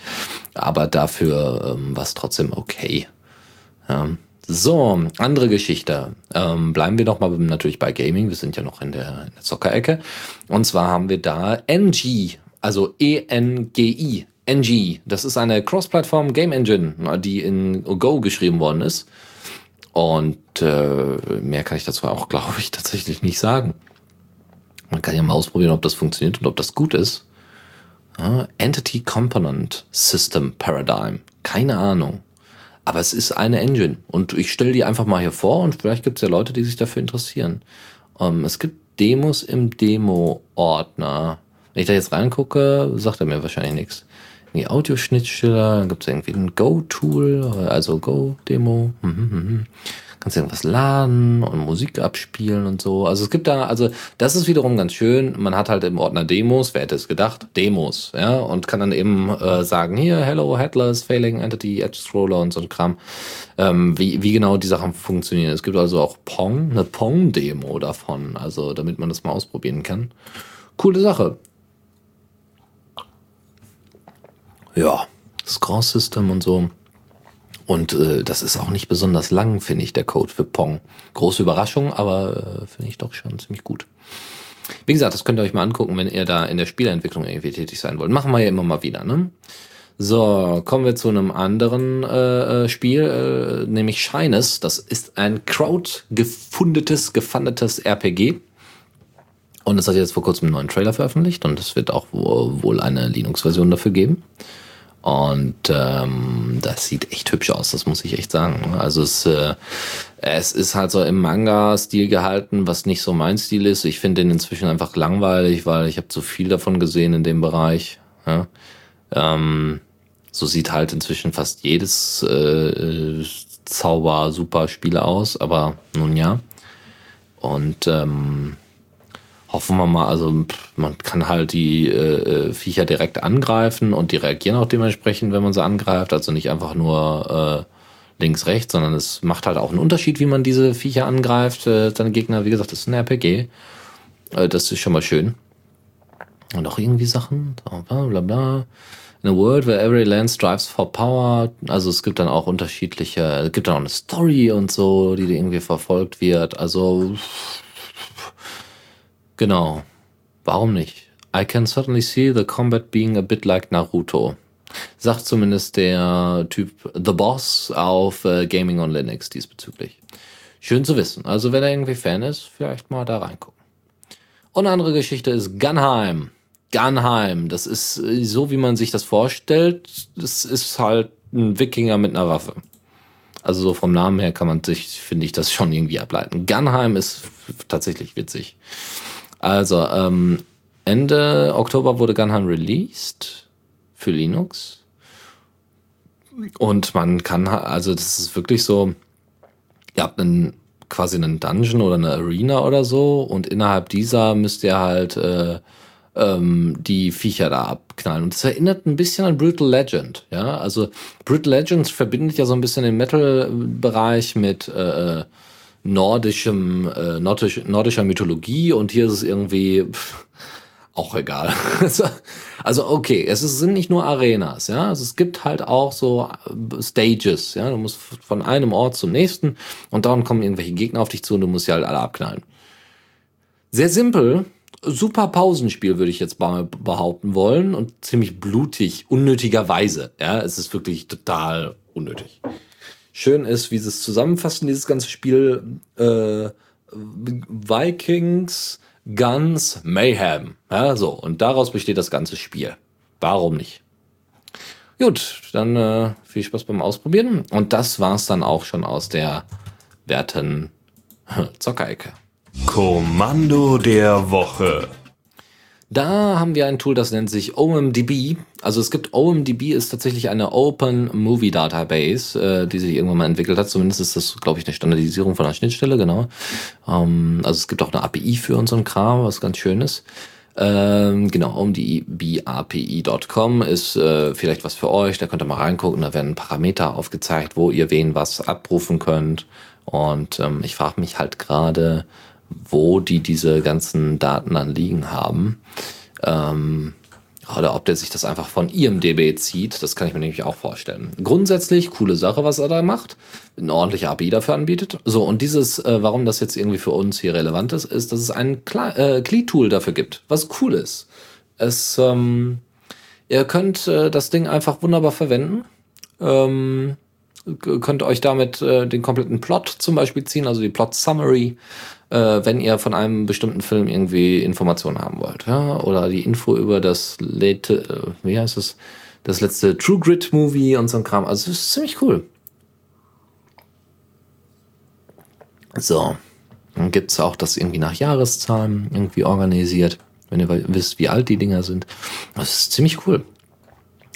Aber dafür ähm, war es trotzdem okay. Ja. So, andere Geschichte. Ähm, bleiben wir doch mal natürlich bei Gaming. Wir sind ja noch in der, in der Zockerecke. Und zwar haben wir da NG, also E-N-G-I. NG. Das ist eine Cross-Plattform Game Engine, die in Go geschrieben worden ist. Und äh, mehr kann ich dazu auch, glaube ich, tatsächlich nicht sagen. Man kann ja mal ausprobieren, ob das funktioniert und ob das gut ist. Ja, Entity Component System Paradigm. Keine Ahnung. Aber es ist eine Engine und ich stelle die einfach mal hier vor und vielleicht gibt es ja Leute, die sich dafür interessieren. Ähm, es gibt Demos im Demo-Ordner. Wenn ich da jetzt reingucke, sagt er mir wahrscheinlich nichts. Die Audioschnittstelle, dann gibt es irgendwie ein Go-Tool, also Go-Demo. Kannst irgendwas laden und Musik abspielen und so. Also es gibt da, also das ist wiederum ganz schön. Man hat halt im Ordner Demos, wer hätte es gedacht? Demos, ja, und kann dann eben äh, sagen, hier, Hello, Headless, Failing Entity, Edge Scroller und so ein Kram. Ähm, wie, wie genau die Sachen funktionieren. Es gibt also auch Pong, eine Pong-Demo davon, also damit man das mal ausprobieren kann. Coole Sache. Ja, Score System und so. Und äh, das ist auch nicht besonders lang, finde ich, der Code für Pong. Große Überraschung, aber äh, finde ich doch schon ziemlich gut. Wie gesagt, das könnt ihr euch mal angucken, wenn ihr da in der Spielentwicklung irgendwie tätig sein wollt. Machen wir ja immer mal wieder, ne? So, kommen wir zu einem anderen äh, äh Spiel, äh, nämlich Shines. Das ist ein crowd-gefundetes, gefundetes RPG. Und es hat jetzt vor kurzem einen neuen Trailer veröffentlicht und es wird auch wohl eine Linux-Version dafür geben. Und ähm, das sieht echt hübsch aus, das muss ich echt sagen. Also es, äh, es ist halt so im Manga-Stil gehalten, was nicht so mein Stil ist. Ich finde den inzwischen einfach langweilig, weil ich habe zu viel davon gesehen in dem Bereich. Ja? Ähm, so sieht halt inzwischen fast jedes äh, Zauber-Super-Spiel aus, aber nun ja. Und ähm, hoffen wir mal, also man kann halt die äh, äh, Viecher direkt angreifen und die reagieren auch dementsprechend, wenn man sie angreift. Also nicht einfach nur äh, links, rechts, sondern es macht halt auch einen Unterschied, wie man diese Viecher angreift. Äh, deine Gegner, wie gesagt, das ist ein RPG. Äh, das ist schon mal schön. Und auch irgendwie Sachen, bla bla bla. In a world where every land strives for power. Also es gibt dann auch unterschiedliche, es gibt dann auch eine Story und so, die irgendwie verfolgt wird. Also Genau. Warum nicht? I can certainly see the combat being a bit like Naruto. Sagt zumindest der Typ The Boss auf äh, Gaming on Linux diesbezüglich. Schön zu wissen. Also wenn er irgendwie Fan ist, vielleicht mal da reingucken. Und eine andere Geschichte ist Gunheim. Gunheim, das ist äh, so, wie man sich das vorstellt. Das ist halt ein Wikinger mit einer Waffe. Also so vom Namen her kann man sich, finde ich, das schon irgendwie ableiten. Gunheim ist tatsächlich witzig. Also, ähm, Ende Oktober wurde Gunheim released für Linux. Und man kann, also das ist wirklich so, ihr habt einen, quasi einen Dungeon oder eine Arena oder so und innerhalb dieser müsst ihr halt äh, ähm, die Viecher da abknallen. Und das erinnert ein bisschen an Brutal Legend, ja. Also Brutal Legend verbindet ja so ein bisschen den Metal-Bereich mit äh, nordischem, äh, nordisch, nordischer Mythologie und hier ist es irgendwie pff, auch egal. also okay, es ist, sind nicht nur Arenas, ja, also es gibt halt auch so äh, Stages, ja, du musst von einem Ort zum nächsten und dann kommen irgendwelche Gegner auf dich zu und du musst sie halt alle abknallen. Sehr simpel, super Pausenspiel würde ich jetzt mal behaupten wollen und ziemlich blutig, unnötigerweise, ja, es ist wirklich total unnötig schön ist, wie sie es zusammenfassen, dieses ganze Spiel. Äh, Vikings, Guns, Mayhem. Ja, so. Und daraus besteht das ganze Spiel. Warum nicht? Gut, dann äh, viel Spaß beim Ausprobieren. Und das war's dann auch schon aus der werten Zockerecke. Kommando der Woche. Da haben wir ein Tool, das nennt sich OMDB. Also es gibt OMDB ist tatsächlich eine Open Movie Database, äh, die sich irgendwann mal entwickelt hat. Zumindest ist das, glaube ich, eine Standardisierung von einer Schnittstelle, genau. Ähm, also es gibt auch eine API für unseren Kram, was ganz schön ist. Ähm, genau, omdbapi.com ist äh, vielleicht was für euch. Da könnt ihr mal reingucken. Da werden Parameter aufgezeigt, wo ihr wen was abrufen könnt. Und ähm, ich frage mich halt gerade, wo die diese ganzen Daten dann liegen haben. Ähm, oder ob der sich das einfach von IMDB zieht, das kann ich mir nämlich auch vorstellen. Grundsätzlich coole Sache, was er da macht, eine ordentliche API dafür anbietet. So, und dieses, äh, warum das jetzt irgendwie für uns hier relevant ist, ist, dass es ein Kle äh, CLI-Tool dafür gibt, was cool ist. Es, ähm, ihr könnt äh, das Ding einfach wunderbar verwenden. Ähm, könnt euch damit äh, den kompletten Plot zum Beispiel ziehen, also die Plot Summary äh, wenn ihr von einem bestimmten Film irgendwie Informationen haben wollt. Ja? Oder die Info über das late, äh, wie heißt es, das letzte True Grit Movie und so ein Kram. Also es ist ziemlich cool. So. Dann gibt's auch das irgendwie nach Jahreszahlen irgendwie organisiert, wenn ihr wisst, wie alt die Dinger sind. Das ist ziemlich cool.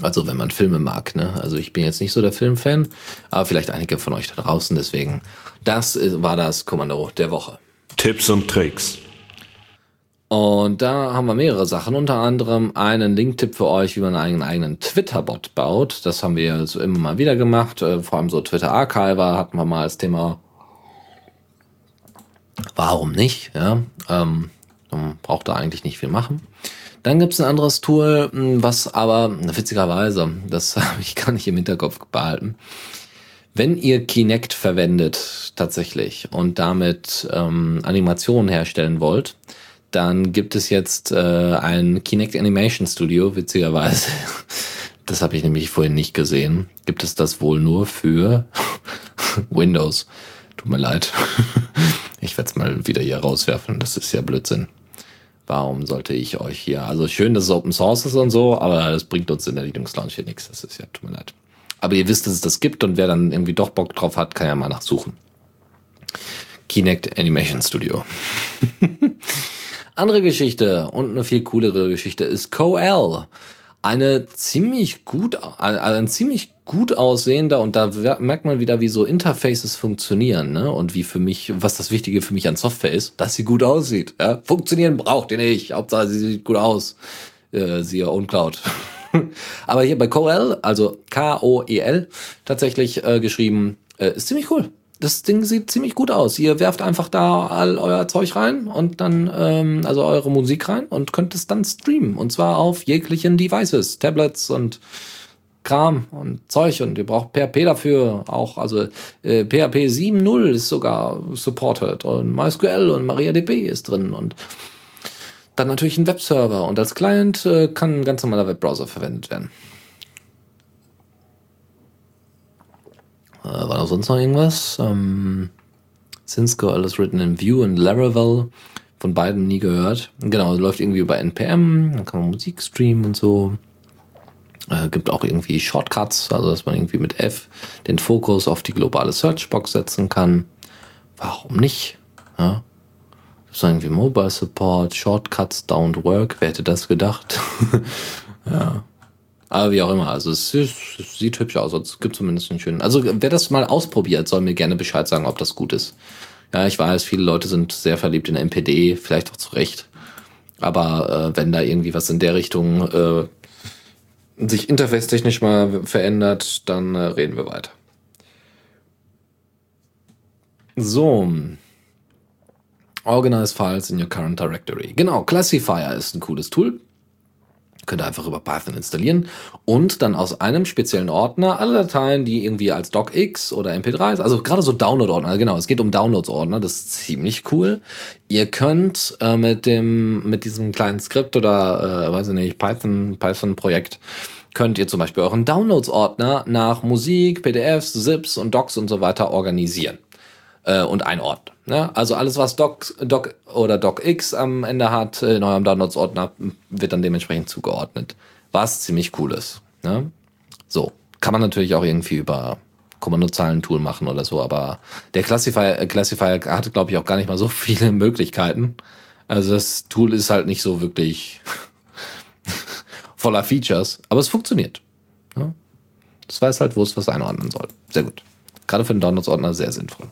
Also wenn man Filme mag, ne? Also ich bin jetzt nicht so der Filmfan, aber vielleicht einige von euch da draußen. Deswegen, das war das Kommando der Woche. Tipps und Tricks. Und da haben wir mehrere Sachen, unter anderem einen Link-Tipp für euch, wie man einen eigenen Twitter-Bot baut. Das haben wir so immer mal wieder gemacht. Äh, vor allem so Twitter-Archiver hatten wir mal als Thema. Warum nicht? Ja, ähm, man braucht da eigentlich nicht viel machen. Dann gibt es ein anderes Tool, hm, was aber witzigerweise, das habe ich gar nicht im Hinterkopf behalten, wenn ihr Kinect verwendet tatsächlich und damit ähm, Animationen herstellen wollt, dann gibt es jetzt äh, ein Kinect Animation Studio, witzigerweise. Das habe ich nämlich vorhin nicht gesehen. Gibt es das wohl nur für Windows? Tut mir leid. Ich werde es mal wieder hier rauswerfen. Das ist ja Blödsinn. Warum sollte ich euch hier, also schön, dass es Open Source ist und so, aber das bringt uns in der Linux Lounge hier nichts. Das ist ja, tut mir leid. Aber ihr wisst, dass es das gibt und wer dann irgendwie doch Bock drauf hat, kann ja mal nachsuchen. Kinect Animation Studio. Andere Geschichte und eine viel coolere Geschichte ist CoL. Eine ziemlich gut, ein ziemlich gut aussehender und da merkt man wieder, wie so Interfaces funktionieren, ne? Und wie für mich, was das Wichtige für mich an Software ist, dass sie gut aussieht. Ja? Funktionieren braucht ihr nicht. Hauptsache sie sieht gut aus. Äh, siehe OwnCloud. Aber hier bei CoL, also K-O-E-L, tatsächlich äh, geschrieben, äh, ist ziemlich cool. Das Ding sieht ziemlich gut aus. Ihr werft einfach da all euer Zeug rein und dann, ähm, also eure Musik rein und könnt es dann streamen. Und zwar auf jeglichen Devices, Tablets und Kram und Zeug. Und ihr braucht PHP dafür auch, also äh, PHP 7.0 ist sogar supported. Und MySQL und MariaDB ist drin. Und dann natürlich ein Webserver und als Client äh, kann ein ganz normaler Webbrowser verwendet werden. Äh, war da sonst noch irgendwas? Ähm, Cisco, alles written in Vue und Laravel. Von beiden nie gehört. Genau, läuft irgendwie über NPM, dann kann man Musik streamen und so. Äh, gibt auch irgendwie Shortcuts, also dass man irgendwie mit F den Fokus auf die globale Searchbox setzen kann. Warum nicht? Ja. Gibt irgendwie Mobile Support, Shortcuts don't work. Wer hätte das gedacht? ja. Aber wie auch immer, also es, es, es sieht hübsch aus, es gibt zumindest einen schönen. Also wer das mal ausprobiert, soll mir gerne Bescheid sagen, ob das gut ist. Ja, ich weiß, viele Leute sind sehr verliebt in MPD, vielleicht auch zu Recht. Aber äh, wenn da irgendwie was in der Richtung äh, sich interface-technisch mal verändert, dann äh, reden wir weiter. So. Organize Files in your current directory. Genau, Classifier ist ein cooles Tool. Könnt ihr einfach über Python installieren und dann aus einem speziellen Ordner alle Dateien, die irgendwie als DocX oder MP3, also gerade so Download-Ordner, genau, es geht um Downloads-Ordner, das ist ziemlich cool. Ihr könnt äh, mit dem, mit diesem kleinen Skript oder, äh, weiß ich nicht, Python, Python-Projekt, könnt ihr zum Beispiel euren Downloads-Ordner nach Musik, PDFs, ZIPs und Docs und so weiter organisieren äh, und einordnen. Ne? Also alles, was Doc, Doc oder DocX am Ende hat, in eurem Downloads-Ordner, wird dann dementsprechend zugeordnet. Was ziemlich cool ist. Ne? So, kann man natürlich auch irgendwie über Kommandozeilen-Tool machen oder so, aber der Classifier, äh, Classifier hat, glaube ich, auch gar nicht mal so viele Möglichkeiten. Also das Tool ist halt nicht so wirklich voller Features, aber es funktioniert. Ne? Das weiß halt, wo es was einordnen soll. Sehr gut. Gerade für den Downloads-Ordner sehr sinnvoll.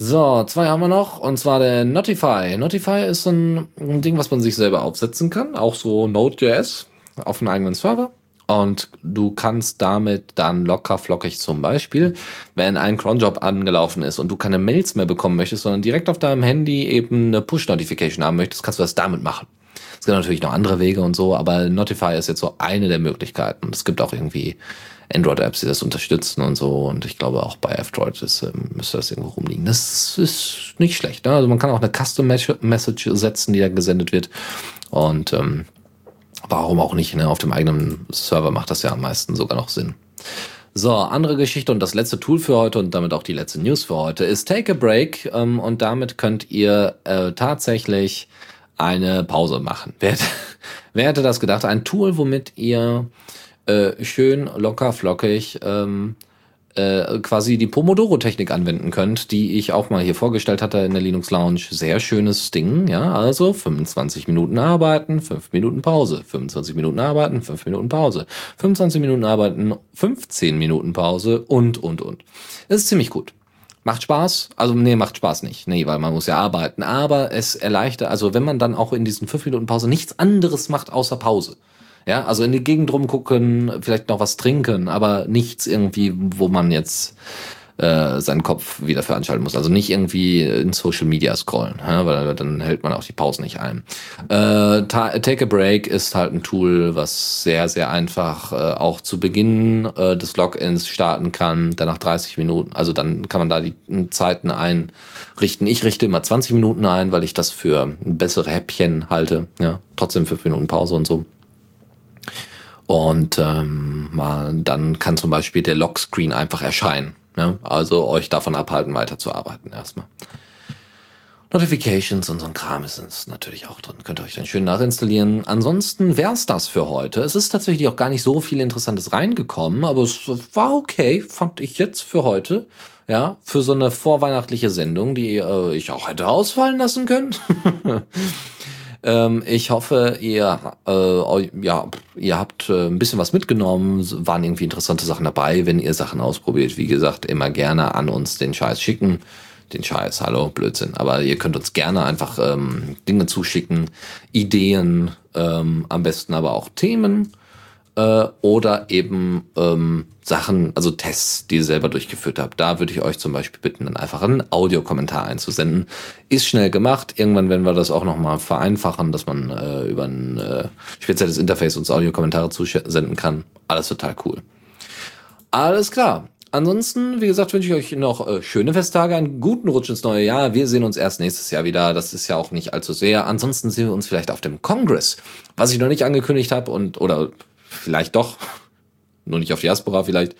So, zwei haben wir noch, und zwar der Notify. Notify ist ein, ein Ding, was man sich selber aufsetzen kann, auch so Node.js auf einem eigenen Server. Und du kannst damit dann locker flockig zum Beispiel, wenn ein Cronjob angelaufen ist und du keine Mails mehr bekommen möchtest, sondern direkt auf deinem Handy eben eine Push-Notification haben möchtest, kannst du das damit machen. Es gibt natürlich noch andere Wege und so, aber Notify ist jetzt so eine der Möglichkeiten. Es gibt auch irgendwie Android-Apps, die das unterstützen und so. Und ich glaube auch bei F-Droid ist, äh, müsste das irgendwo rumliegen. Das ist nicht schlecht. Ne? Also man kann auch eine Custom-Message setzen, die da gesendet wird. Und ähm, warum auch nicht? Ne? Auf dem eigenen Server macht das ja am meisten sogar noch Sinn. So, andere Geschichte und das letzte Tool für heute und damit auch die letzte News für heute ist Take a Break ähm, und damit könnt ihr äh, tatsächlich eine Pause machen. Wer, wer hätte das gedacht? Ein Tool, womit ihr äh, schön locker flockig ähm, äh, quasi die Pomodoro-Technik anwenden könnt, die ich auch mal hier vorgestellt hatte in der Linux Lounge. Sehr schönes Ding, ja, also 25 Minuten arbeiten, 5 Minuten Pause, 25 Minuten arbeiten, 5 Minuten Pause, 25 Minuten arbeiten, 15 Minuten Pause und, und, und. Es ist ziemlich gut. Macht Spaß? Also, nee, macht Spaß nicht. Nee, weil man muss ja arbeiten. Aber es erleichtert, also wenn man dann auch in diesen 5 Minuten Pause nichts anderes macht außer Pause ja, also in die Gegend rumgucken, vielleicht noch was trinken, aber nichts irgendwie, wo man jetzt äh, seinen Kopf wieder veranschalten muss. Also nicht irgendwie in Social Media scrollen, ja, weil dann hält man auch die Pause nicht ein. Äh, Take a Break ist halt ein Tool, was sehr, sehr einfach äh, auch zu Beginn äh, des Logins starten kann, dann nach 30 Minuten, also dann kann man da die Zeiten einrichten. Ich richte immer 20 Minuten ein, weil ich das für bessere Häppchen halte. Ja, trotzdem 5 Minuten Pause und so. Und ähm, mal, dann kann zum Beispiel der Lockscreen einfach erscheinen. Ne? Also euch davon abhalten, weiterzuarbeiten erstmal. Notifications und so ein Kram ist natürlich auch drin. Könnt ihr euch dann schön nachinstallieren. Ansonsten wär's das für heute. Es ist tatsächlich auch gar nicht so viel Interessantes reingekommen, aber es war okay, fand ich jetzt für heute. Ja, für so eine vorweihnachtliche Sendung, die äh, ich auch hätte ausfallen lassen können. ähm, ich hoffe, ihr, äh, ja, ihr habt äh, ein bisschen was mitgenommen, waren irgendwie interessante Sachen dabei. Wenn ihr Sachen ausprobiert, wie gesagt, immer gerne an uns den Scheiß schicken den Scheiß, hallo, Blödsinn. Aber ihr könnt uns gerne einfach ähm, Dinge zuschicken, Ideen, ähm, am besten aber auch Themen äh, oder eben ähm, Sachen, also Tests, die ihr selber durchgeführt habt. Da würde ich euch zum Beispiel bitten, dann einfach einen Audiokommentar einzusenden. Ist schnell gemacht. Irgendwann werden wir das auch nochmal vereinfachen, dass man äh, über ein äh, spezielles Interface uns Audiokommentare zusenden kann. Alles total cool. Alles klar. Ansonsten, wie gesagt, wünsche ich euch noch äh, schöne Festtage, einen guten Rutsch ins neue Jahr. Wir sehen uns erst nächstes Jahr wieder. Das ist ja auch nicht allzu sehr. Ansonsten sehen wir uns vielleicht auf dem Congress, was ich noch nicht angekündigt habe und oder vielleicht doch, nur nicht auf Diaspora vielleicht.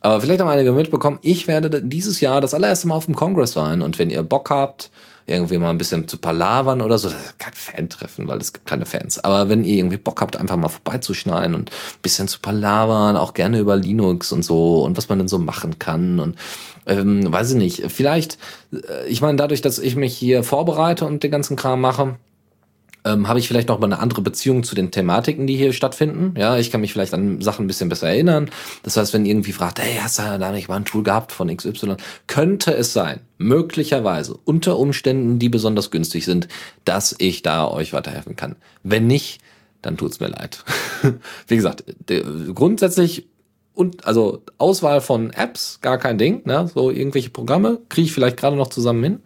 Aber vielleicht haben einige mitbekommen, ich werde dieses Jahr das allererste Mal auf dem Congress sein. Und wenn ihr Bock habt, irgendwie mal ein bisschen zu palavern oder so. Das ist kein Fan-Treffen, weil es gibt keine Fans. Aber wenn ihr irgendwie Bock habt, einfach mal vorbeizuschneiden und ein bisschen zu palavern, auch gerne über Linux und so und was man denn so machen kann und ähm, weiß ich nicht, vielleicht, äh, ich meine, dadurch, dass ich mich hier vorbereite und den ganzen Kram mache, ähm, habe ich vielleicht noch mal eine andere Beziehung zu den Thematiken, die hier stattfinden. Ja, ich kann mich vielleicht an Sachen ein bisschen besser erinnern. Das heißt, wenn irgendwie fragt, hey, hast du da nicht mal ein Tool gehabt von XY, könnte es sein, möglicherweise, unter Umständen, die besonders günstig sind, dass ich da euch weiterhelfen kann. Wenn nicht, dann tut's mir leid. Wie gesagt, grundsätzlich und also Auswahl von Apps, gar kein Ding, ne? So irgendwelche Programme kriege ich vielleicht gerade noch zusammen hin.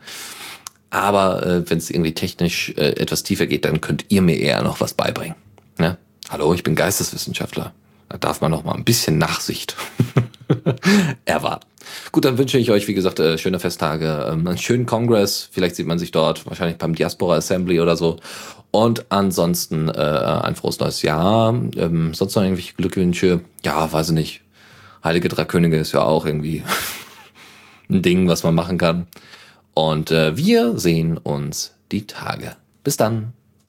Aber äh, wenn es irgendwie technisch äh, etwas tiefer geht, dann könnt ihr mir eher noch was beibringen. Ne? Hallo, ich bin Geisteswissenschaftler. Da darf man noch mal ein bisschen Nachsicht erwarten. Gut, dann wünsche ich euch, wie gesagt, äh, schöne Festtage, ähm, einen schönen Kongress. Vielleicht sieht man sich dort, wahrscheinlich beim Diaspora Assembly oder so. Und ansonsten äh, ein frohes neues Jahr. Ähm, sonst noch irgendwelche Glückwünsche? Ja, weiß ich nicht. Heilige Drei Könige ist ja auch irgendwie ein Ding, was man machen kann. Und äh, wir sehen uns die Tage. Bis dann.